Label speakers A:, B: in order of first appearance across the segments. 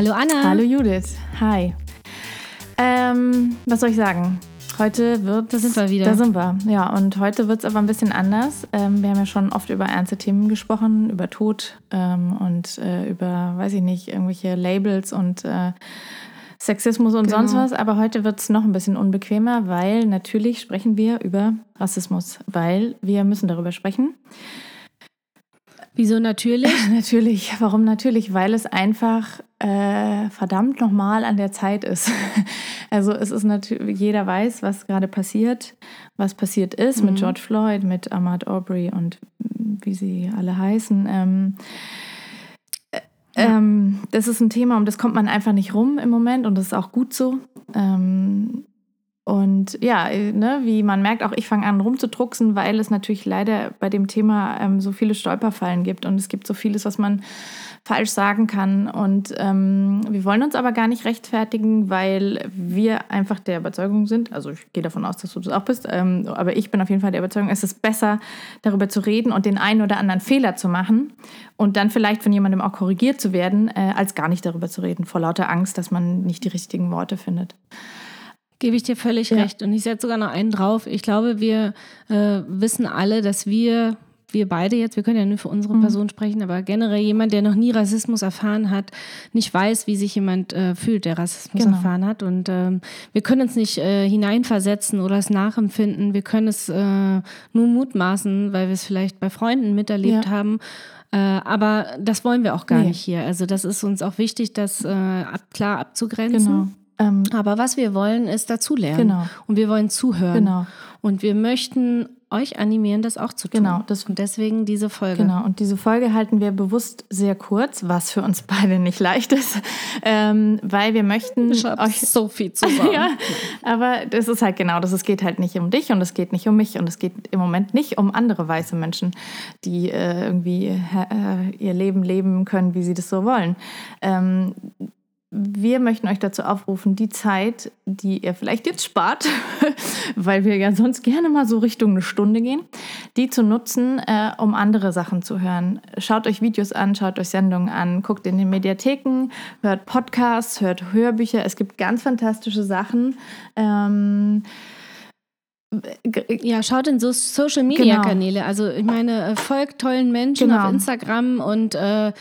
A: Hallo Anna.
B: Hallo Judith. Hi. Ähm, was soll ich sagen? Heute wird.
A: Da sind wir wieder.
B: Da sind wir, ja. Und heute wird es aber ein bisschen anders. Ähm, wir haben ja schon oft über ernste Themen gesprochen, über Tod ähm, und äh, über, weiß ich nicht, irgendwelche Labels und äh, Sexismus und
A: Genau.
B: sonst was. Aber heute wird es noch ein bisschen unbequemer, weil natürlich sprechen wir über Rassismus, weil wir müssen darüber sprechen.
A: Wieso natürlich?
B: Natürlich. Warum natürlich? Weil es einfach äh, verdammt nochmal an der Zeit ist. Also es ist natürlich, jeder weiß, was gerade passiert, was passiert ist mit George Floyd, mit Ahmad Aubrey und wie sie alle heißen. Ähm, äh, ähm, das ist ein Thema, um das kommt man einfach nicht rum im Moment und das ist auch gut so. Ähm, und ja, ne, wie man merkt, auch ich fange an rumzudrucksen, weil es natürlich leider bei dem Thema ähm, so viele Stolperfallen gibt und es gibt so vieles, was man falsch sagen kann. Und ähm, wir wollen uns aber gar nicht rechtfertigen, weil wir einfach der Überzeugung sind, also ich gehe davon aus, dass du das auch bist, ähm, aber ich bin auf jeden Fall der Überzeugung, es ist besser, darüber zu reden und den einen oder anderen Fehler zu machen und dann vielleicht von jemandem auch korrigiert zu werden, äh, als gar nicht darüber zu reden, vor lauter Angst, dass man nicht die richtigen Worte findet.
A: Gebe ich dir völlig
B: Ja.
A: recht. Und ich setze sogar noch einen drauf. Ich glaube, wir äh, wissen alle, dass wir, wir beide jetzt, wir können ja nur für unsere
B: Mhm.
A: Person sprechen, aber generell jemand, der noch nie Rassismus erfahren hat, nicht weiß, wie sich jemand äh, fühlt, der Rassismus
B: Genau.
A: erfahren hat. Und ähm, wir können uns nicht äh, hineinversetzen oder es nachempfinden. Wir können es äh, nur mutmaßen, weil wir es vielleicht bei Freunden miterlebt
B: Ja.
A: haben. Äh, aber das wollen wir auch gar
B: Nee.
A: nicht hier. Also das ist uns auch wichtig, das äh, ab, klar abzugrenzen.
B: Genau. Ähm,
A: Aber was wir wollen, ist dazulernen.
B: Genau.
A: Und wir wollen zuhören.
B: Genau.
A: Und wir möchten euch animieren, das auch zu tun.
B: Genau, das-
A: und deswegen diese Folge.
B: Genau, und diese Folge halten wir bewusst sehr kurz, was für uns beide nicht leicht ist, ähm, weil wir möchten
A: Ich
B: euch.
A: so viel zu sagen.
B: Ja, aber das ist halt genau das. Es geht halt nicht um dich und es geht nicht um mich und es geht im Moment nicht um andere weiße Menschen, die äh, irgendwie äh, ihr Leben leben können, wie sie das so wollen. Ähm, wir möchten euch dazu aufrufen, die Zeit, die ihr vielleicht jetzt spart, weil wir ja sonst gerne mal so Richtung eine Stunde gehen, die zu nutzen, äh, um andere Sachen zu hören. Schaut euch Videos an, schaut euch Sendungen an, guckt in den Mediatheken, hört Podcasts, hört Hörbücher. Es gibt ganz fantastische Sachen. Ähm,
A: Ja, schaut in so Social Media
B: Genau.
A: Kanäle. Also ich meine, äh, folgt tollen Menschen
B: Genau.
A: auf Instagram und äh,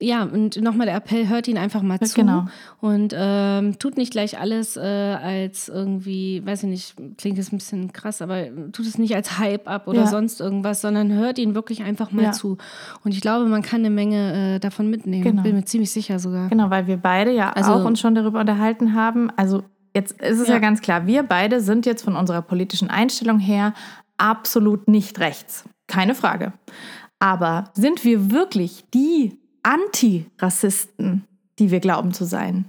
A: ja, und nochmal der Appell, hört ihn einfach mal zu.
B: Genau.
A: Und ähm, tut nicht gleich alles äh, als irgendwie, weiß ich nicht, klingt jetzt ein bisschen krass, aber tut es nicht als Hype ab oder
B: Ja.
A: sonst irgendwas, sondern hört ihn wirklich einfach mal
B: Ja.
A: zu. Und ich glaube, man kann eine Menge äh, davon mitnehmen.
B: Genau.
A: Bin mir ziemlich sicher sogar.
B: Genau, weil wir beide ja
A: Also-
B: auch uns schon darüber unterhalten haben. Also jetzt ist es ja.
A: Ja.
B: ganz klar, wir beide sind jetzt von unserer politischen Einstellung her absolut nicht rechts. Keine Frage. Aber sind wir wirklich die Antirassisten, die wir glauben zu sein?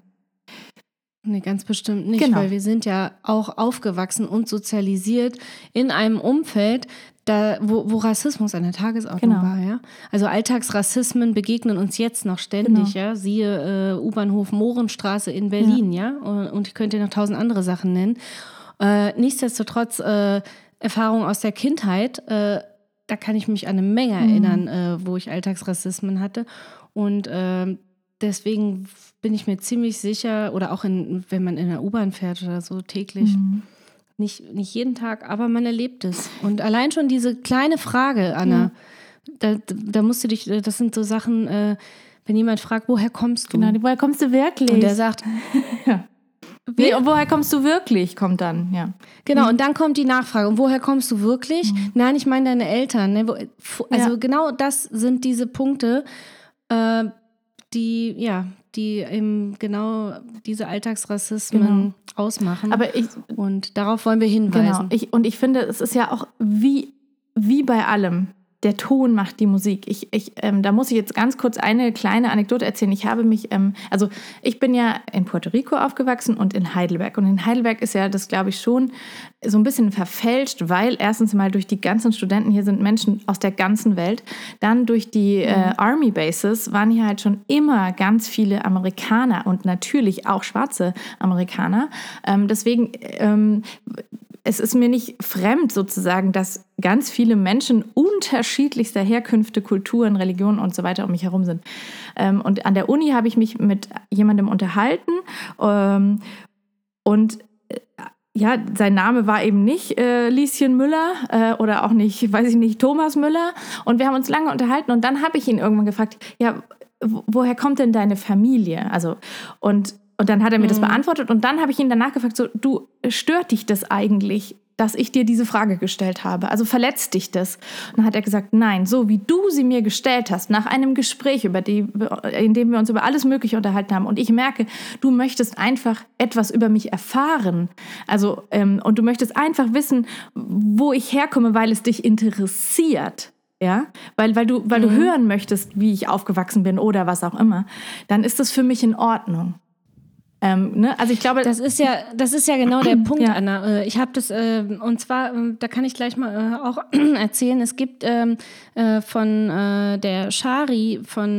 A: Nee, ganz bestimmt nicht,
B: Genau.
A: weil wir sind ja auch aufgewachsen und sozialisiert in einem Umfeld, da, wo, wo Rassismus an der Tagesordnung
B: Genau.
A: war. Ja? Also Alltagsrassismen begegnen uns jetzt noch ständig.
B: Genau.
A: Ja? Siehe äh, U-Bahnhof Mohrenstraße in Berlin. Ja. Und, und ich könnte noch tausend andere Sachen nennen. Äh, nichtsdestotrotz äh, Erfahrungen aus der Kindheit, äh, da kann ich mich an eine Menge
B: Mhm.
A: erinnern, äh, wo ich Alltagsrassismen hatte. Und ähm, deswegen bin ich mir ziemlich sicher, oder auch in, wenn man in der U-Bahn fährt oder so täglich,
B: Mhm.
A: nicht, nicht jeden Tag, aber man erlebt es. Und allein schon diese kleine Frage, Anna, da, da musst du dich, das sind so Sachen, äh, wenn jemand fragt, woher kommst du?
B: Genau, woher kommst du wirklich?
A: und der sagt,
B: nee, und woher kommst du wirklich? Kommt dann, ja.
A: Genau, und dann kommt die Nachfrage. Und woher kommst du wirklich? Nein, ich meine deine Eltern. Ne? Also
B: Ja.
A: genau das sind diese Punkte, äh, die, ja, die eben genau diese Alltagsrassismen
B: Genau.
A: ausmachen.
B: Aber ich,
A: und darauf wollen wir hinweisen.
B: Genau. Ich, und ich finde, es ist ja auch wie, wie bei allem. Der Ton macht die Musik. Ich, ich, ähm, da muss ich jetzt ganz kurz eine kleine Anekdote erzählen. Ich habe mich, ähm, also ich bin ja in Puerto Rico aufgewachsen und in Heidelberg. Und in Heidelberg ist ja das, glaube ich, schon so ein bisschen verfälscht, weil erstens mal durch die ganzen Studenten hier sind Menschen aus der ganzen Welt. Dann durch die äh, Army Bases waren hier halt schon immer ganz viele Amerikaner und natürlich auch schwarze Amerikaner. Ähm, deswegen ähm, es ist mir nicht fremd sozusagen, dass ganz viele Menschen unterschiedlichster Herkünfte, Kulturen, Religionen und so weiter um mich herum sind. Ähm, und an der Uni habe ich mich mit jemandem unterhalten ähm, und äh, ja, sein Name war eben nicht äh, Lieschen Müller äh, oder auch nicht, weiß ich nicht, Thomas Müller. Und wir haben uns lange unterhalten und dann habe ich ihn irgendwann gefragt, ja, woher kommt denn deine Familie? Also, und, und dann hat er mir mhm. das beantwortet und dann habe ich ihn danach gefragt, so, du, stört dich das eigentlich, dass ich dir diese Frage gestellt habe? Also verletzt dich das? Und dann hat er gesagt, nein, so wie du sie mir gestellt hast, nach einem Gespräch, über die, in dem wir uns über alles Mögliche unterhalten haben, und ich merke, du möchtest einfach etwas über mich erfahren. Also, ähm, und du möchtest einfach wissen, wo ich herkomme, weil es dich interessiert ja, weil, weil, du, weil mhm. du hören möchtest, wie ich aufgewachsen bin oder was auch immer, dann ist das für mich in Ordnung. Ähm, ne? Also ich glaube,
A: das ist ja, das ist ja genau der Punkt, ja. Anna. Äh, ich habe das äh, und zwar, äh, da kann ich gleich mal äh, auch erzählen. Es gibt ähm, äh, von äh, der Shari von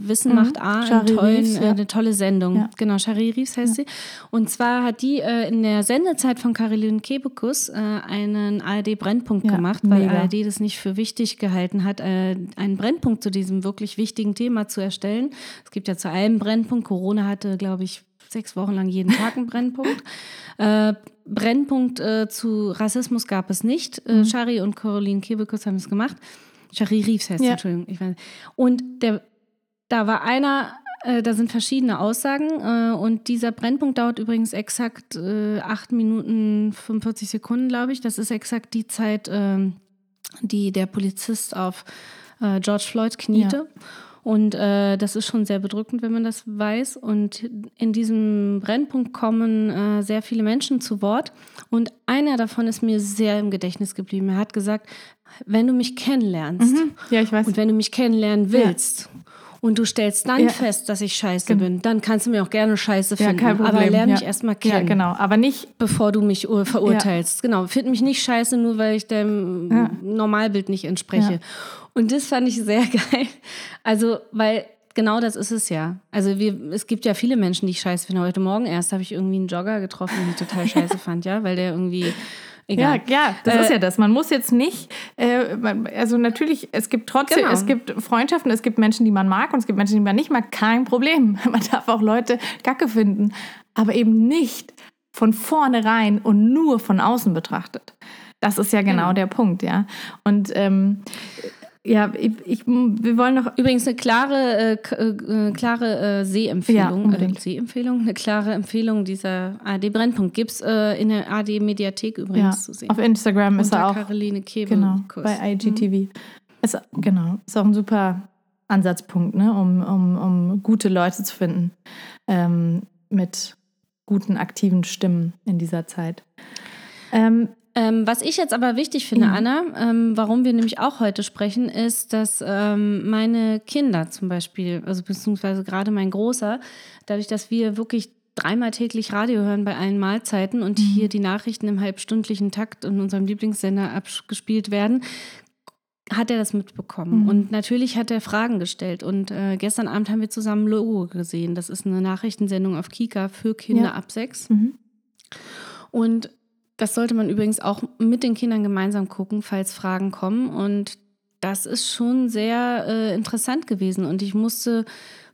A: Wissen mhm. macht A Shari tollen, Reeves, ja. eine tolle Sendung. Ja. Genau, Shari Reeves heißt sie. Und zwar hat die in der Sendezeit von Caroline Kebekus einen ARD Brennpunkt gemacht, weil mega. ARD das nicht für wichtig gehalten hat, einen Brennpunkt zu diesem wirklich wichtigen Thema zu erstellen. Es gibt ja zu allem Brennpunkt. Corona hatte, glaube ich, sechs Wochen lang jeden Tag einen Brennpunkt. äh, Brennpunkt äh, zu Rassismus gab es nicht. Äh, mhm. Shari und Caroline Kebekus haben es gemacht. Shari Reeves heißt ja. Entschuldigung. Ich weiß. Und der, da war einer, äh, da sind verschiedene Aussagen äh, und dieser Brennpunkt dauert übrigens exakt äh, 8 Minuten 45 Sekunden, glaube ich. Das ist exakt die Zeit, äh, die der Polizist auf äh, George Floyd kniete. Ja. Und äh, das ist schon sehr bedrückend, wenn man das weiß. Und in diesem Brennpunkt kommen äh, sehr viele Menschen zu Wort. Und einer davon ist mir sehr im Gedächtnis geblieben. Er hat gesagt, wenn du mich kennenlernst mhm.
B: ja, ich weiß.
A: und wenn du mich kennenlernen willst, ja. Und du stellst dann ja. fest, dass ich scheiße genau. bin. Dann kannst du mir auch gerne scheiße finden. Ja. Aber lerne mich erstmal kennen. Ja,
B: genau. Aber nicht.
A: Bevor du mich verurteilst. Genau. Find mich nicht scheiße, nur weil ich deinem Normalbild nicht entspreche. Und das fand ich sehr geil. Also, weil genau das ist es ja. Also wir, es gibt ja viele Menschen, die ich scheiße finde. Heute Morgen erst habe ich irgendwie einen Jogger getroffen, den ich total scheiße fand, ja, weil der irgendwie.
B: Egal. Ja, ja, das äh, ist ja das. Man muss jetzt nicht, äh, also natürlich, es gibt trotzdem, genau. es gibt Freundschaften, es gibt Menschen, die man mag und es gibt Menschen, die man nicht mag. Kein Problem. Man darf auch Leute Kacke finden, aber eben nicht von vornherein und nur von außen betrachtet. Das ist ja genau, genau. der Punkt, ja. Und ähm, ja, ich, ich, wir wollen noch.
A: Übrigens eine klare, äh, äh, klare äh, Sehempfehlung. Ja, äh, Sehempfehlung, eine klare Empfehlung dieser AD-Brennpunkt. Gibt es äh, in der AD-Mediathek übrigens ja, zu sehen.
B: Auf Instagram ist er auch.
A: Caroline Kebe.
B: Genau, bei IGTV. Mhm. Ist, genau, ist auch ein super Ansatzpunkt, ne, um, um, um gute Leute zu finden. Ähm, mit guten, aktiven Stimmen in dieser Zeit.
A: Ähm, ähm, was ich jetzt aber wichtig finde, mhm. Anna, ähm, warum wir nämlich auch heute sprechen, ist, dass ähm, meine Kinder zum Beispiel, also beziehungsweise gerade mein Großer, dadurch, dass wir wirklich dreimal täglich Radio hören bei allen Mahlzeiten und mhm. hier die Nachrichten im halbstündlichen Takt in unserem Lieblingssender abgespielt werden, hat er das mitbekommen. Mhm. Und natürlich hat er Fragen gestellt. Und äh, gestern Abend haben wir zusammen Logo gesehen. Das ist eine Nachrichtensendung auf Kika für Kinder ja. ab sechs. Mhm. Und das sollte man übrigens auch mit den Kindern gemeinsam gucken, falls Fragen kommen. Und das ist schon sehr äh, interessant gewesen. Und ich musste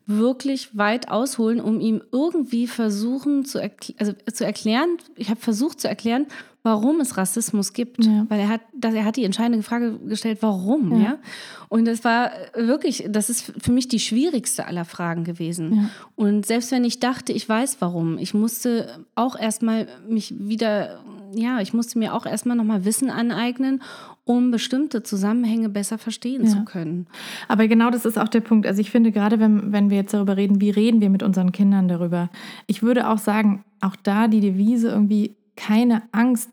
A: wirklich weit ausholen, um ihm irgendwie versuchen zu, erkl also zu erklären. Ich habe versucht zu erklären, warum es Rassismus gibt. Ja. Weil er hat, dass er hat die entscheidende Frage gestellt, warum, ja. ja? Und das war wirklich, das ist für mich die schwierigste aller Fragen gewesen. Ja. Und selbst wenn ich dachte, ich weiß warum, ich musste auch erstmal mich wieder, ja, ich musste mir auch erstmal nochmal Wissen aneignen, um bestimmte Zusammenhänge besser verstehen zu können.
B: Aber genau das ist auch der Punkt. Also ich finde, gerade wenn, wenn wir jetzt darüber reden, wie reden wir mit unseren Kindern darüber, ich würde auch sagen, auch da die Devise irgendwie keine Angst,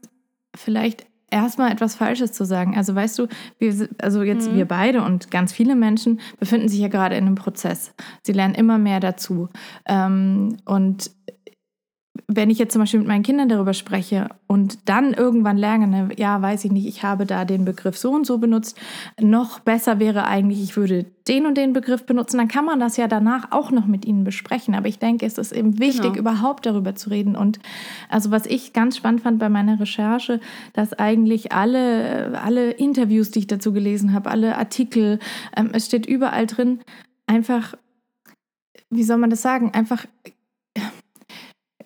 B: vielleicht erstmal etwas Falsches zu sagen. Also weißt du, wir, also jetzt mhm. wir beide und ganz viele Menschen befinden sich ja gerade in einem Prozess. Sie lernen immer mehr dazu. Ähm, und wenn ich jetzt zum Beispiel mit meinen Kindern darüber spreche und dann irgendwann lerne, ja, weiß ich nicht, ich habe da den Begriff so und so benutzt, noch besser wäre eigentlich, ich würde den und den Begriff benutzen, dann kann man das ja danach auch noch mit ihnen besprechen. Aber ich denke, es ist eben wichtig, genau. überhaupt darüber zu reden. Und also was ich ganz spannend fand bei meiner Recherche, dass eigentlich alle, alle Interviews, die ich dazu gelesen habe, alle Artikel, ähm, es steht überall drin, einfach, wie soll man das sagen, einfach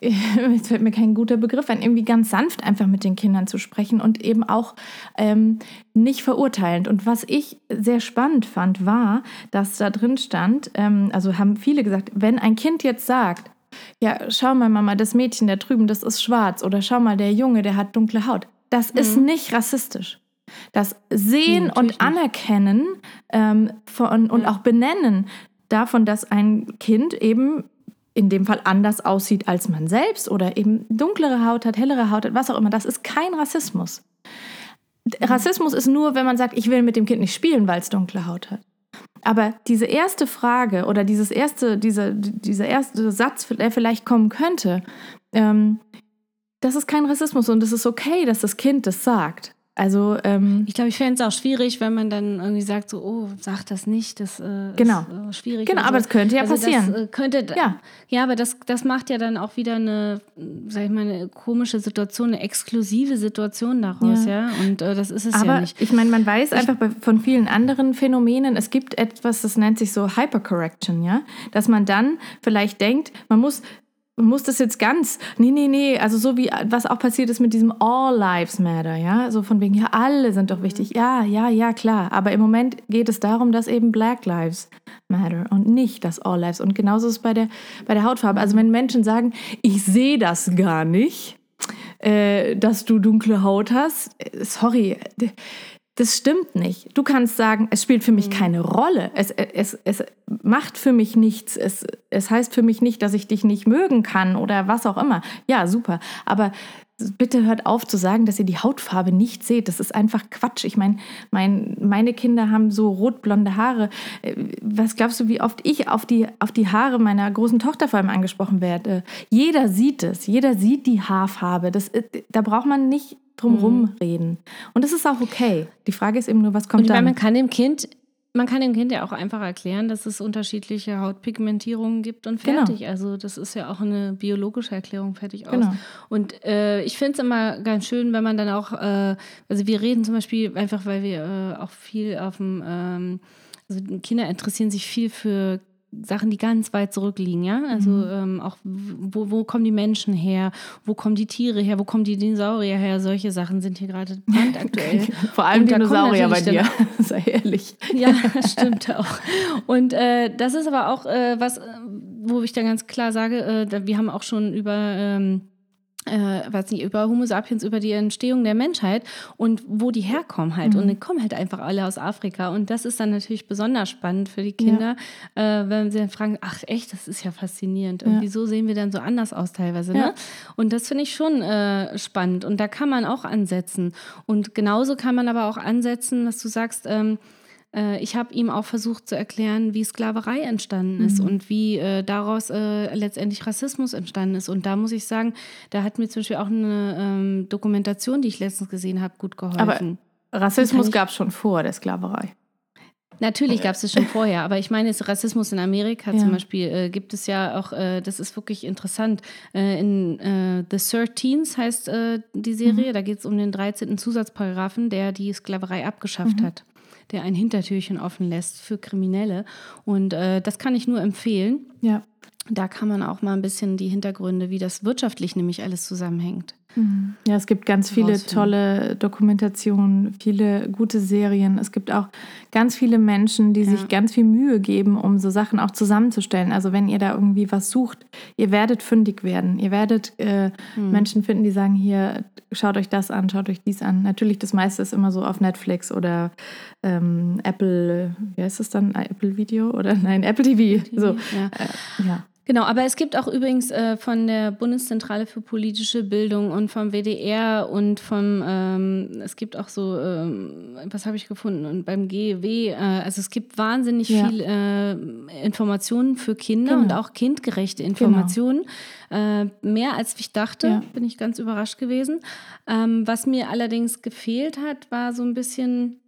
B: jetzt fällt mir kein guter Begriff ein, irgendwie ganz sanft einfach mit den Kindern zu sprechen und eben auch ähm, nicht verurteilend. Und was ich sehr spannend fand, war, dass da drin stand, ähm, also haben viele gesagt, wenn ein Kind jetzt sagt, ja, schau mal, Mama, das Mädchen da drüben, das ist schwarz, oder schau mal, der Junge, der hat dunkle Haut, das mhm. ist nicht rassistisch. Das Sehen nee, und Anerkennen ähm, von, und auch Benennen davon, dass ein Kind eben in dem Fall anders aussieht als man selbst oder eben dunklere Haut hat, hellere Haut hat, was auch immer, das ist kein Rassismus. Rassismus ist nur, wenn man sagt, ich will mit dem Kind nicht spielen, weil es dunkle Haut hat. Aber diese erste Frage oder dieses erste, diese, dieser erste Satz, der vielleicht kommen könnte, ähm, das ist kein Rassismus und es ist okay, dass das Kind das sagt. Also ähm,
A: ich glaube, ich fände es auch schwierig, wenn man dann irgendwie sagt, so, oh, sag das nicht, das äh,
B: genau.
A: ist äh, schwierig.
B: Genau, aber
A: so.
B: das könnte ja also passieren.
A: Das, äh, könnte, ja. ja, aber das, das macht ja dann auch wieder eine, sag ich mal, eine komische Situation, eine exklusive Situation daraus, ja. ja? Und äh, das ist es
B: aber
A: ja nicht.
B: Ich meine, man weiß ich, einfach bei, von vielen anderen Phänomenen, es gibt etwas, das nennt sich so Hypercorrection, ja, dass man dann vielleicht denkt, man muss muss das jetzt ganz, nee, nee, nee, also so wie, was auch passiert ist mit diesem All Lives Matter, ja, so von wegen, ja, alle sind doch wichtig, ja, ja, ja, klar, aber im Moment geht es darum, dass eben Black Lives Matter und nicht das All Lives. Und genauso ist es bei der, bei der Hautfarbe, also wenn Menschen sagen, ich sehe das gar nicht, äh, dass du dunkle Haut hast, äh, sorry, das stimmt nicht. Du kannst sagen, es spielt für mich mhm. keine Rolle. Es, es, es macht für mich nichts. Es, es heißt für mich nicht, dass ich dich nicht mögen kann oder was auch immer. Ja, super. Aber bitte hört auf zu sagen, dass ihr die Hautfarbe nicht seht. Das ist einfach Quatsch. Ich meine, mein, meine Kinder haben so rotblonde Haare. Äh, was glaubst du, wie oft ich auf die, auf die Haare meiner großen Tochter vor allem angesprochen werde? Jeder sieht es. Jeder sieht die Haarfarbe. Das, äh, da braucht man nicht drumherum mhm. reden. Und das ist auch okay. Die Frage ist eben nur, was kommt dann?
A: Man kann dem Kind man kann dem Kind ja auch einfach erklären, dass es unterschiedliche Hautpigmentierungen gibt und genau. fertig. Genau. Also das ist ja auch eine biologische Erklärung fertig aus. Genau. Und äh, ich finde es immer ganz schön, wenn man dann auch, äh, also wir reden zum Beispiel einfach, weil wir äh, auch viel auf dem, ähm, also Kinder interessieren sich viel für Sachen, die ganz weit zurückliegen, ja. Also mhm. ähm, auch, wo, wo kommen die Menschen her, wo kommen die Tiere her, wo kommen die Dinosaurier her? Solche Sachen sind hier gerade brandaktuell.
B: Vor allem Und Dinosaurier bei dir, sei ehrlich.
A: Ja, stimmt auch. Und äh, das ist aber auch äh, was, wo ich dann ganz klar sage, äh, wir haben auch schon über ähm, äh, weiß nicht, über Homo sapiens, über die Entstehung der Menschheit und wo die herkommen halt. Mhm. Und die kommen halt einfach alle aus Afrika. Und das ist dann natürlich besonders spannend für die Kinder, ja. äh, wenn sie dann fragen, ach echt, das ist ja faszinierend. Und ja. wieso sehen wir dann so anders aus teilweise? Ne? Ja. Und das finde ich schon äh, spannend. Und da kann man auch ansetzen. Und genauso kann man aber auch ansetzen, dass du sagst, ähm, äh, ich habe ihm auch versucht zu erklären, wie Sklaverei entstanden ist mhm. und wie äh, daraus äh, letztendlich Rassismus entstanden ist. Und da muss ich sagen, da hat mir zum Beispiel auch eine ähm, Dokumentation, die ich letztens gesehen habe, gut geholfen.
B: Aber Rassismus gab es schon vor der Sklaverei.
A: Natürlich gab es es schon vorher, aber ich meine, jetzt Rassismus in Amerika ja. zum Beispiel äh, gibt es ja auch, äh, das ist wirklich interessant. Äh, in äh, The Thirteens heißt äh, die Serie, mhm. da geht es um den 13. Zusatzparagraphen, der die Sklaverei abgeschafft mhm. hat der ein Hintertürchen offen lässt für Kriminelle. Und äh, das kann ich nur empfehlen.
B: Ja.
A: Da kann man auch mal ein bisschen die Hintergründe, wie das wirtschaftlich nämlich alles zusammenhängt.
B: Ja, es gibt ganz viele tolle Dokumentationen, viele gute Serien. Es gibt auch ganz viele Menschen, die ja. sich ganz viel Mühe geben, um so Sachen auch zusammenzustellen. Also wenn ihr da irgendwie was sucht, ihr werdet fündig werden. Ihr werdet äh, mhm. Menschen finden, die sagen, hier, schaut euch das an, schaut euch dies an. Natürlich, das meiste ist immer so auf Netflix oder ähm, Apple, wie heißt das dann? Apple Video oder nein, Apple TV.
A: TV
B: so.
A: Ja. Äh, ja. Genau, aber es gibt auch übrigens äh, von der Bundeszentrale für politische Bildung und vom WDR und vom, ähm, es gibt auch so, ähm, was habe ich gefunden, und beim GEW, äh, also es gibt wahnsinnig ja. viel äh, Informationen für Kinder genau. und auch kindgerechte. Informationen. Genau. mehr als ich dachte, ja. bin ich ganz überrascht gewesen. Ähm, was mir allerdings gefehlt hat, war so ein bisschen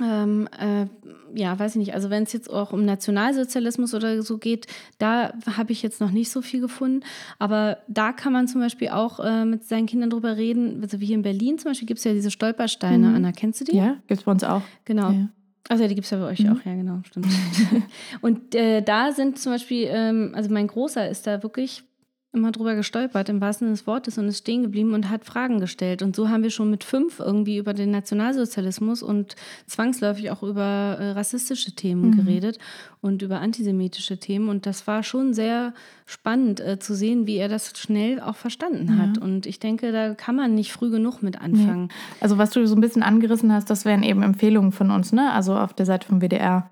A: ähm, äh, ja, weiß ich nicht, also wenn es jetzt auch um Nationalsozialismus oder so geht, da habe ich jetzt noch nicht so viel gefunden. Aber da kann man zum Beispiel auch äh, mit seinen Kindern drüber reden. Also wie hier in Berlin zum Beispiel gibt es ja diese Stolpersteine. Mhm. Anna, kennst du die?
B: Ja, gibt es bei uns auch.
A: Genau.
B: Ja.
A: Also die gibt es ja bei euch mhm. auch, ja genau, stimmt. und äh, da sind zum Beispiel, ähm, also mein Großer ist da wirklich immer drüber gestolpert, im wahrsten Sinne des Wortes, und ist stehen geblieben und hat Fragen gestellt. Und so haben wir schon mit fünf irgendwie über den Nationalsozialismus und zwangsläufig auch über äh, rassistische Themen mhm. geredet und über antisemitische Themen. Und das war schon sehr spannend äh, zu sehen, wie er das schnell auch verstanden ja. hat. Und ich denke, da kann man nicht früh genug mit anfangen. Nee.
B: Also was du so ein bisschen angerissen hast, das wären eben Empfehlungen von uns, ne? Also auf der Seite vom WDR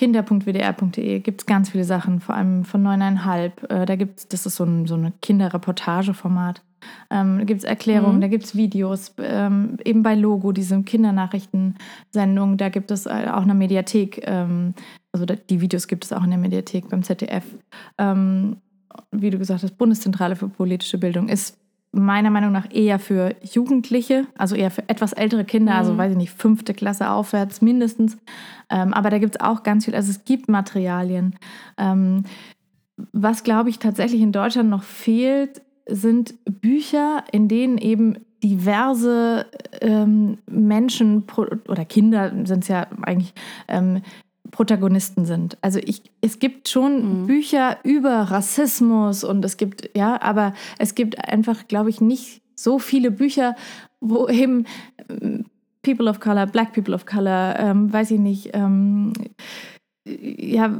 B: kinder.wdr.de gibt es ganz viele Sachen, vor allem von neuneinhalb. Äh, da gibt es, das ist so ein so eine Kinderreportageformat. Ähm, da gibt es Erklärungen, mhm. da gibt es Videos. Ähm, eben bei Logo, diese Kindernachrichtensendung, da gibt es äh, auch eine Mediathek. Ähm, also die Videos gibt es auch in der Mediathek beim ZDF. Ähm, wie du gesagt hast, Bundeszentrale für politische Bildung ist meiner Meinung nach eher für Jugendliche, also eher für etwas ältere Kinder, also mhm. also weiß ich nicht, fünfte Klasse aufwärts mindestens. Ähm, aber da gibt es auch ganz viel, also es gibt Materialien. Ähm, was, glaube ich, tatsächlich in Deutschland noch fehlt, sind Bücher, in denen eben diverse ähm, Menschen oder Kinder sind es ja eigentlich, ähm, Protagonisten sind. Also ich, es gibt schon mhm. Bücher über Rassismus und es gibt, ja, aber es gibt einfach, glaube ich, nicht so viele Bücher, wo eben ähm, People of Color, Black People of Color, ähm, weiß ich nicht, ähm, ja,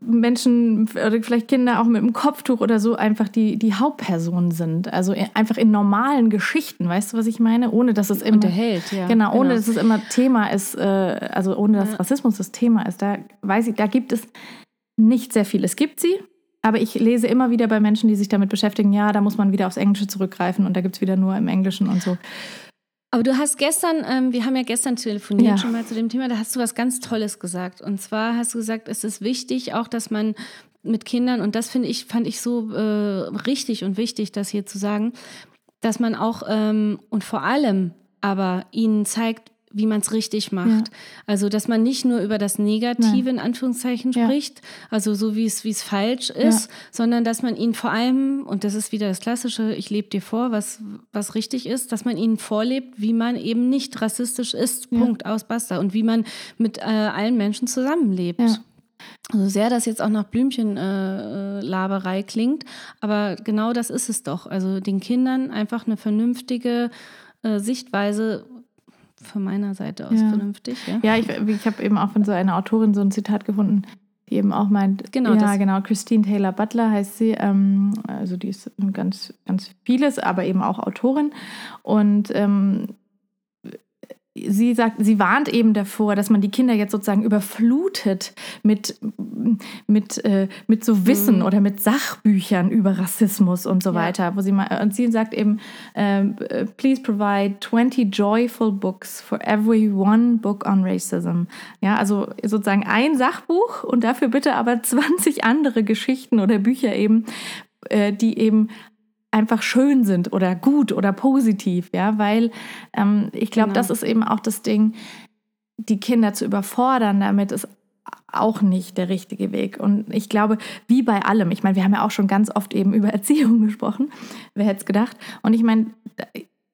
B: Menschen oder vielleicht Kinder auch mit einem Kopftuch oder so einfach die, die Hauptpersonen sind. Also einfach in normalen Geschichten, weißt du, was ich meine? Ohne dass es immer.
A: Unterhält, ja.
B: Genau, ohne genau. dass es immer Thema ist, äh, also ohne dass. Rassismus das Thema ist. Da weiß ich, da gibt es nicht sehr viel. Es gibt sie, aber ich lese immer wieder bei Menschen, die sich damit beschäftigen, ja, da muss man wieder aufs Englische zurückgreifen und da gibt es wieder nur im Englischen und so.
A: Aber du hast gestern, ähm, wir haben ja gestern telefoniert ja. schon mal zu dem Thema, da hast du was ganz Tolles gesagt. Und zwar hast du gesagt, es ist wichtig auch, dass man mit Kindern, und das finde ich, fand ich so äh, richtig und wichtig, das hier zu sagen, dass man auch ähm, und vor allem aber ihnen zeigt, wie man es richtig macht. Ja. Also, dass man nicht nur über das Negative in Anführungszeichen ja. spricht, also so wie es wie es falsch ist, ja. sondern dass man ihnen vor allem und das ist wieder das klassische, ich lebe dir vor, was was richtig ist, dass man ihnen vorlebt, wie man eben nicht rassistisch ist. Punkt aus basta und wie man mit äh, allen Menschen zusammenlebt. Also sehr, dass jetzt auch nach Blümchenlaberei äh, klingt, aber genau das ist es doch. Also den Kindern einfach eine vernünftige äh, Sichtweise von meiner Seite aus ja. vernünftig. Ja,
B: ja ich, ich habe eben auch von so einer Autorin so ein Zitat gefunden, die eben auch meint, genau, ja, genau, Christine Taylor Butler heißt sie, ähm, also die ist ganz, ganz vieles, aber eben auch Autorin und ähm, sie sagt, sie warnt eben davor, dass man die Kinder jetzt sozusagen überflutet mit, mit, äh, mit so Wissen mhm. oder mit Sachbüchern über Rassismus und so ja. weiter. Wo sie mal, und sie sagt eben, äh, please provide 20 joyful books for every one book on racism. Ja, also sozusagen ein Sachbuch und dafür bitte aber 20 andere Geschichten oder Bücher eben, äh, die eben einfach schön sind oder gut oder positiv, ja, weil ähm, ich glaube, genau. das ist eben auch das Ding, die Kinder zu überfordern damit ist auch nicht der richtige Weg. Und ich glaube, wie bei allem, ich meine, wir haben ja auch schon ganz oft eben über Erziehung gesprochen, wer hätte es gedacht? Und ich meine,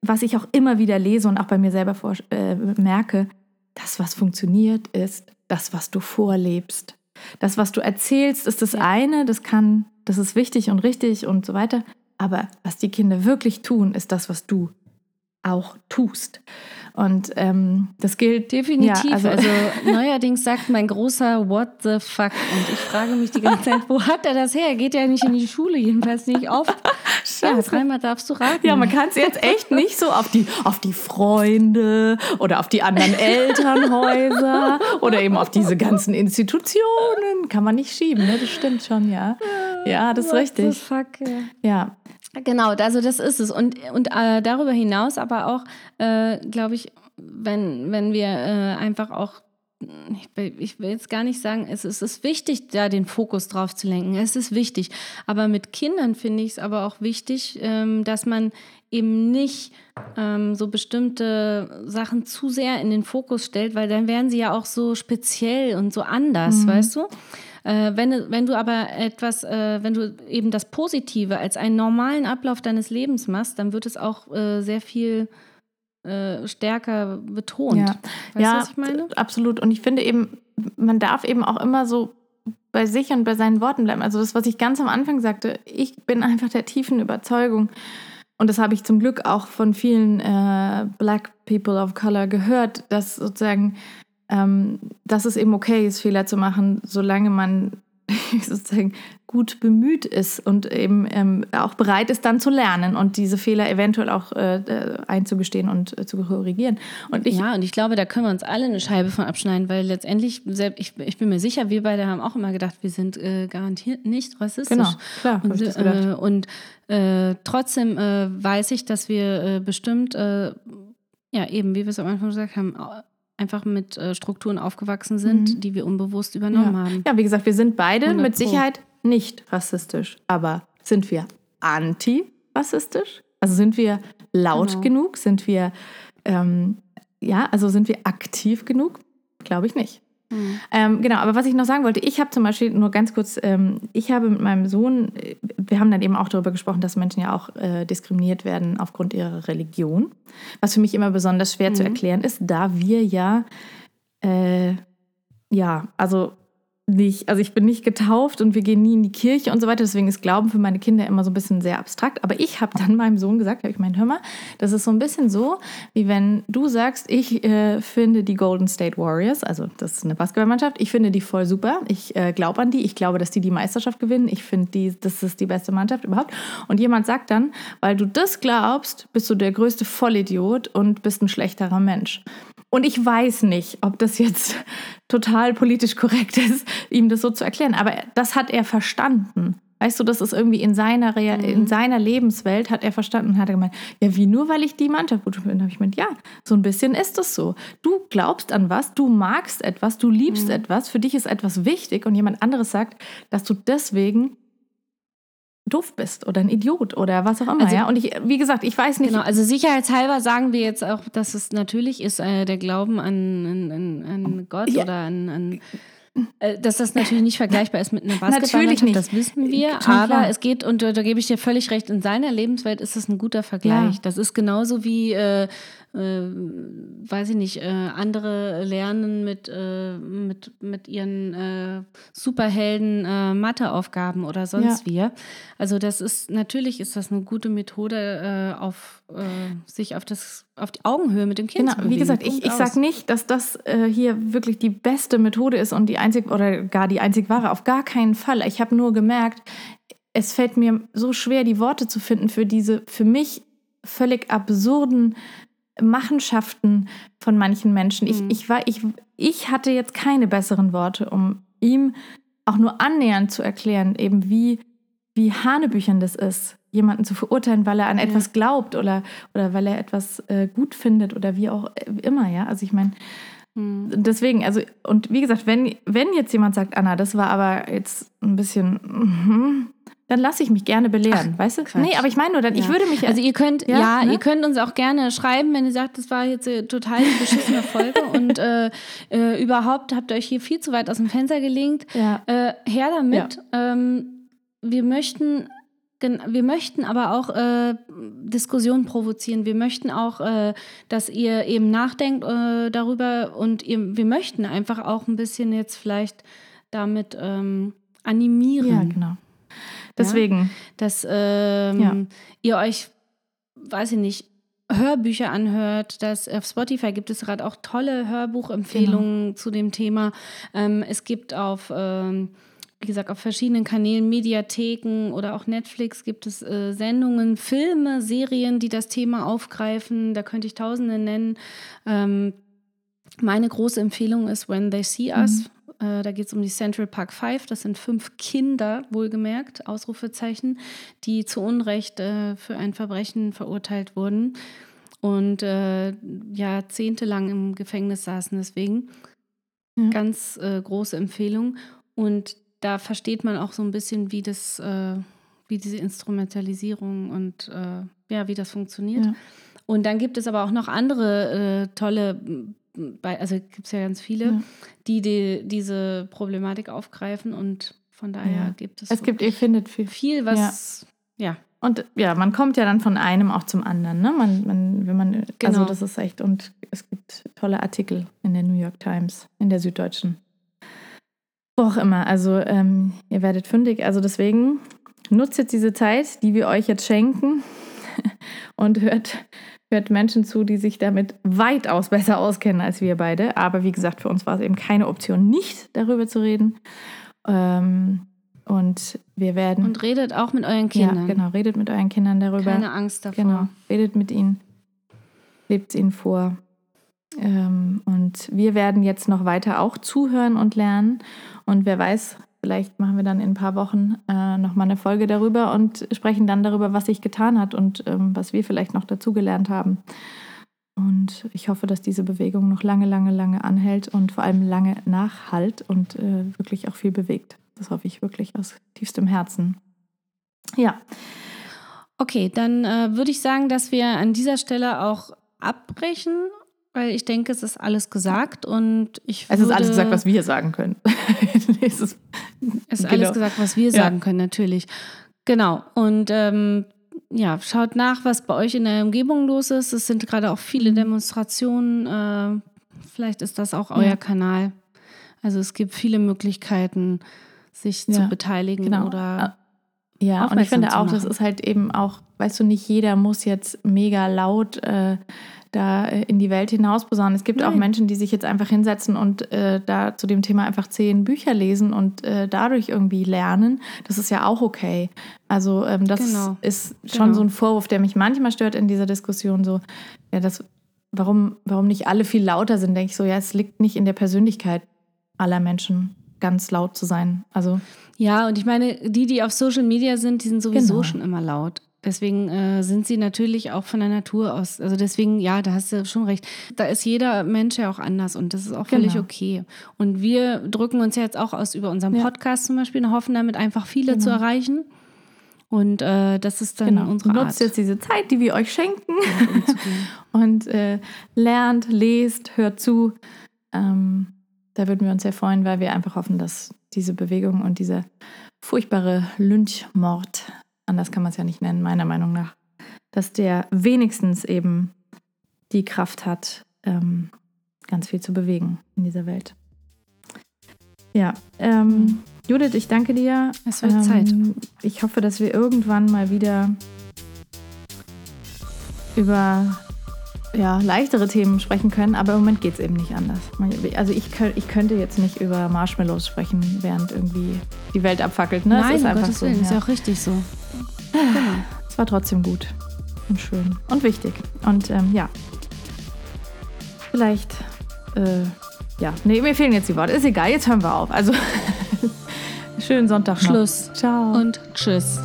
B: was ich auch immer wieder lese und auch bei mir selber vor, äh, merke, das, was funktioniert, ist das, was du vorlebst. Das, was du erzählst, ist das eine, das kann, das ist wichtig und richtig und so weiter. Aber was die Kinder wirklich tun, ist das, was du auch tust. Und ähm, das gilt
A: definitiv. Ja, also, also neuerdings sagt mein großer What the fuck und ich frage mich die ganze Zeit, wo hat er das her? Geht ja nicht in die Schule, jedenfalls nicht oft. Ja, dreimal darfst du raten.
B: Ja, man kann es jetzt echt nicht so auf die, auf die Freunde oder auf die anderen Elternhäuser oder eben auf diese ganzen Institutionen. Kann man nicht schieben, ne? das stimmt schon, ja. ja, das ist richtig.
A: Fuck, ja.
B: ja.
A: Genau, also das ist es. Und, und äh, darüber hinaus aber auch, äh, glaube ich, wenn, wenn wir äh, einfach auch ich will, ich will, jetzt gar nicht sagen, es ist, es ist wichtig, da den Fokus drauf zu lenken. Es ist wichtig. Aber mit Kindern finde ich es aber auch wichtig, ähm, dass man eben nicht ähm, so bestimmte Sachen zu sehr in den Fokus stellt, weil dann werden sie ja auch so speziell und so anders, mhm. weißt du? Äh, wenn, wenn du aber etwas, äh, wenn du eben das Positive als einen normalen Ablauf deines Lebens machst, dann wird es auch äh, sehr viel äh, stärker betont.
B: Ja, weißt ja, was ich meine? absolut. Und ich finde eben, man darf eben auch immer so bei sich und bei seinen Worten bleiben. Also das, was ich ganz am Anfang sagte, ich bin einfach der tiefen Überzeugung, und das habe ich zum Glück auch von vielen äh, Black People of Color gehört, dass sozusagen, ähm, dass es eben okay ist, Fehler zu machen, solange man sozusagen gut bemüht ist und eben ähm, auch bereit ist, dann zu lernen und diese Fehler eventuell auch äh, äh, einzugestehen und äh, zu korrigieren.
A: Und ich, ja, und ich glaube, da können wir uns alle eine Scheibe von abschneiden, weil letztendlich, ich, ich bin mir sicher, wir beide haben auch immer gedacht, wir sind äh, garantiert nicht rassistisch.
B: Genau, klar.
A: Und, ich äh, und äh, trotzdem weiß ich, dass wir bestimmt, ja, eben, wie wir es am Anfang gesagt haben, einfach mit äh, Strukturen aufgewachsen sind, mhm. die wir unbewusst übernommen
B: ja.
A: haben.
B: Ja, wie gesagt, wir sind beide mit Sicherheit nicht rassistisch, aber sind wir anti-rassistisch? Also sind wir laut genau. genug? Sind wir, ähm, ja, also sind wir aktiv genug? Glaube ich nicht. Mhm. Ähm, genau, aber was ich noch sagen wollte, ich habe zum Beispiel nur ganz kurz, ähm, ich habe mit meinem Sohn, äh, wir haben dann eben auch darüber gesprochen, dass Menschen ja auch äh, diskriminiert werden aufgrund ihrer Religion, was für mich immer besonders schwer mhm. zu erklären ist, da wir ja, äh, ja, also nicht, also ich bin nicht getauft und wir gehen nie in die Kirche und so weiter. Deswegen ist Glauben für meine Kinder immer so ein bisschen sehr abstrakt. Aber ich habe dann meinem Sohn gesagt, ich meine, hör mal, das ist so ein bisschen so, wie wenn du sagst, ich äh, finde die Golden State Warriors, also das ist eine Basketballmannschaft, ich finde die voll super. Ich äh, glaube an die. Ich glaube, dass die die Meisterschaft gewinnen. Ich finde, die, das ist die beste Mannschaft überhaupt. Und jemand sagt dann, weil du das glaubst, bist du der größte Vollidiot und bist ein schlechterer Mensch. Und ich weiß nicht, ob das jetzt total politisch korrekt ist, ihm das so zu erklären. Aber das hat er verstanden. Weißt du, das ist irgendwie in seiner, Real mhm. in seiner Lebenswelt hat er verstanden, hat er gemeint, ja, wie nur, weil ich die Mannschaft gut finde. habe ich gemeint, ja, so ein bisschen ist es so. Du glaubst an was, du magst etwas, du liebst mhm. etwas, für dich ist etwas wichtig und jemand anderes sagt, dass du deswegen doof bist oder ein Idiot oder was auch immer. Also, ja? Und ich, wie gesagt, ich weiß nicht.
A: Genau, also sicherheitshalber sagen wir jetzt auch, dass es natürlich ist, äh, der Glauben an, an, an Gott ja. oder an, an dass das natürlich nicht vergleichbar ist mit einer Basketballmannschaft, das wissen wir. Schon aber klar. es geht, und da, da, gebe ich dir völlig recht, in seiner Lebenswelt ist das ein guter Vergleich. Ja. Das ist genauso wie äh, äh, weiß ich nicht, äh, andere lernen mit, äh, mit, mit ihren äh, Superhelden äh, Matheaufgaben oder sonst ja. wie. Also das ist, natürlich ist das eine gute Methode, äh, auf sich auf das auf die Augenhöhe mit dem Kind
B: genau, zu bewegen. Wie gesagt, ich, ich sage nicht, dass das hier wirklich die beste Methode ist und die einzig oder gar die einzig wahre. Auf gar keinen Fall. Ich habe nur gemerkt, es fällt mir so schwer, die Worte zu finden für diese für mich völlig absurden Machenschaften von manchen Menschen. Ich, mhm. ich, war, ich, ich hatte jetzt keine besseren Worte, um ihm auch nur annähernd zu erklären, eben wie, wie hanebüchern das ist, jemanden zu verurteilen, weil er an ja. etwas glaubt oder, oder weil er etwas äh, gut findet oder wie auch immer, ja. Also ich meine, mhm. deswegen, also, und wie gesagt, wenn, wenn jetzt jemand sagt, Anna, das war aber jetzt ein bisschen, mm, dann lasse ich mich gerne belehren, Ach, weißt du? Quatsch. Nee, aber ich meine nur, dann, ja. ich würde mich.
A: Also ihr könnt, ja, ja ne? ihr könnt uns auch gerne schreiben, wenn ihr sagt, das war jetzt eine total beschissene Folge und äh, äh, überhaupt habt ihr euch hier viel zu weit aus dem Fenster gelingt. Ja. Äh, her damit. Ähm, wir möchten wir möchten aber auch äh, Diskussionen provozieren. Wir möchten auch, äh, dass ihr eben nachdenkt äh, darüber und ihr, wir möchten einfach auch ein bisschen jetzt vielleicht damit ähm, animieren.
B: Ja, genau. Deswegen. Ja,
A: dass ähm, ja. ihr euch, weiß ich nicht, Hörbücher anhört. Dass auf Spotify gibt es gerade auch tolle Hörbuchempfehlungen genau. zu dem Thema. Ähm, es gibt auf, ähm, wie gesagt, auf verschiedenen Kanälen, Mediatheken oder auch Netflix gibt es äh, Sendungen, Filme, Serien, die das Thema aufgreifen. Da könnte ich Tausende nennen. Ähm, meine große Empfehlung ist When They See Us. Mhm Äh, da geht es um die Central Park Five. Das sind fünf Kinder, wohlgemerkt, Ausrufezeichen, die zu Unrecht äh, für ein Verbrechen verurteilt wurden und äh, jahrzehntelang im Gefängnis saßen deswegen. Ja. Ganz äh, große Empfehlung. Und da versteht man auch so ein bisschen, wie das, äh, wie diese Instrumentalisierung und äh, ja, wie das funktioniert. Ja. Und dann gibt es aber auch noch andere tolle also gibt es ja ganz viele, ja. Die, die diese Problematik aufgreifen und von daher ja. gibt es.
B: Es gibt, ihr findet viel,
A: viel was, ja. ja.
B: Und ja, man kommt ja dann von einem auch zum anderen, ne? Man, man, wenn man, also genau. also das ist echt, und es gibt tolle Artikel in der New York Times, in der Süddeutschen. Wo auch immer. Also ähm, ihr werdet fündig. Also deswegen nutzt jetzt diese Zeit, die wir euch jetzt schenken und hört hört Menschen zu, die sich damit weitaus besser auskennen als wir beide. Aber wie gesagt, für uns war es eben keine Option, nicht darüber zu reden. Ähm, und wir werden.
A: Und redet auch mit euren Kindern.
B: Ja, genau, redet mit euren Kindern darüber.
A: Keine Angst davor.
B: Genau, redet mit ihnen, lebt es ihnen vor. Ähm, und wir werden jetzt noch weiter auch zuhören und lernen. Und wer weiß, Vielleicht machen wir dann in ein paar Wochen äh, nochmal eine Folge darüber und sprechen dann darüber, was sich getan hat und ähm, was wir vielleicht noch dazugelernt haben. Und ich hoffe, dass diese Bewegung noch lange, lange, lange anhält und vor allem lange nachhalt und äh, wirklich auch viel bewegt. Das hoffe ich wirklich aus tiefstem Herzen. Ja.
A: Okay, dann äh, würde ich sagen, dass wir an dieser Stelle auch abbrechen weil ich denke, es ist alles gesagt und ich
B: Es ist alles gesagt, was wir sagen können.
A: es ist, es ist genau. alles gesagt, was wir sagen können, natürlich. Genau. Und ähm, ja, schaut nach, was bei euch in der Umgebung los ist. Es sind gerade auch viele mhm. Demonstrationen. Äh, vielleicht ist das auch euer ja. Kanal. Also es gibt viele Möglichkeiten, sich ja. zu beteiligen genau. oder
B: ja, und ich finde auch, das ist halt eben auch, weißt du, nicht jeder muss jetzt mega laut äh, da äh, in die Welt hinaus posaunen. Es gibt Nein. auch Menschen, die sich jetzt einfach hinsetzen und äh, da zu dem Thema einfach zehn Bücher lesen und äh, dadurch irgendwie lernen. Das ist ja auch okay. Also ähm, das genau. ist schon genau. so ein Vorwurf, der mich manchmal stört in dieser Diskussion. So, ja, das, warum, warum nicht alle viel lauter sind, denke ich so, ja, es liegt nicht in der Persönlichkeit aller Menschen, ganz laut zu sein. Also
A: ja, und ich meine, die, die auf Social Media sind, die sind sowieso genau. schon immer laut. Deswegen äh, sind sie natürlich auch von der Natur aus. Also deswegen, ja, da hast du schon recht. Da ist jeder Mensch ja auch anders und das ist auch völlig genau. okay. Und wir drücken uns jetzt auch aus über unseren ja. Podcast zum Beispiel und hoffen damit einfach viele genau. zu erreichen. Und äh, das ist dann genau. unsere
B: Art. Nutzt jetzt diese Zeit, die wir euch schenken und äh, lernt, lest, hört zu. Ähm, da würden wir uns sehr freuen, weil wir einfach hoffen, dass diese Bewegung und dieser furchtbare Lynchmord anders kann man es ja nicht nennen, meiner Meinung nach, dass der wenigstens eben die Kraft hat, ähm, ganz viel zu bewegen in dieser Welt. Ja, ähm, Judith, ich danke dir.
A: Es wird ähm, Zeit.
B: Ich hoffe, dass wir irgendwann mal wieder über ja, leichtere Themen sprechen können, aber im Moment geht es eben nicht anders. Also ich, ich könnte jetzt nicht über Marshmallows sprechen, während irgendwie die Welt abfackelt. Ne?
A: Nein, ist einfach Gottes so, Willen, ja. ist ja auch richtig so.
B: Genau. Es war trotzdem gut und schön und wichtig. Und ähm, ja, vielleicht, äh, ja, nee, mir fehlen jetzt die Worte. Ist egal, jetzt hören wir auf. Also, schönen Sonntag
A: noch. Schluss.
B: Ciao.
A: Und tschüss.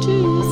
A: Tschüss.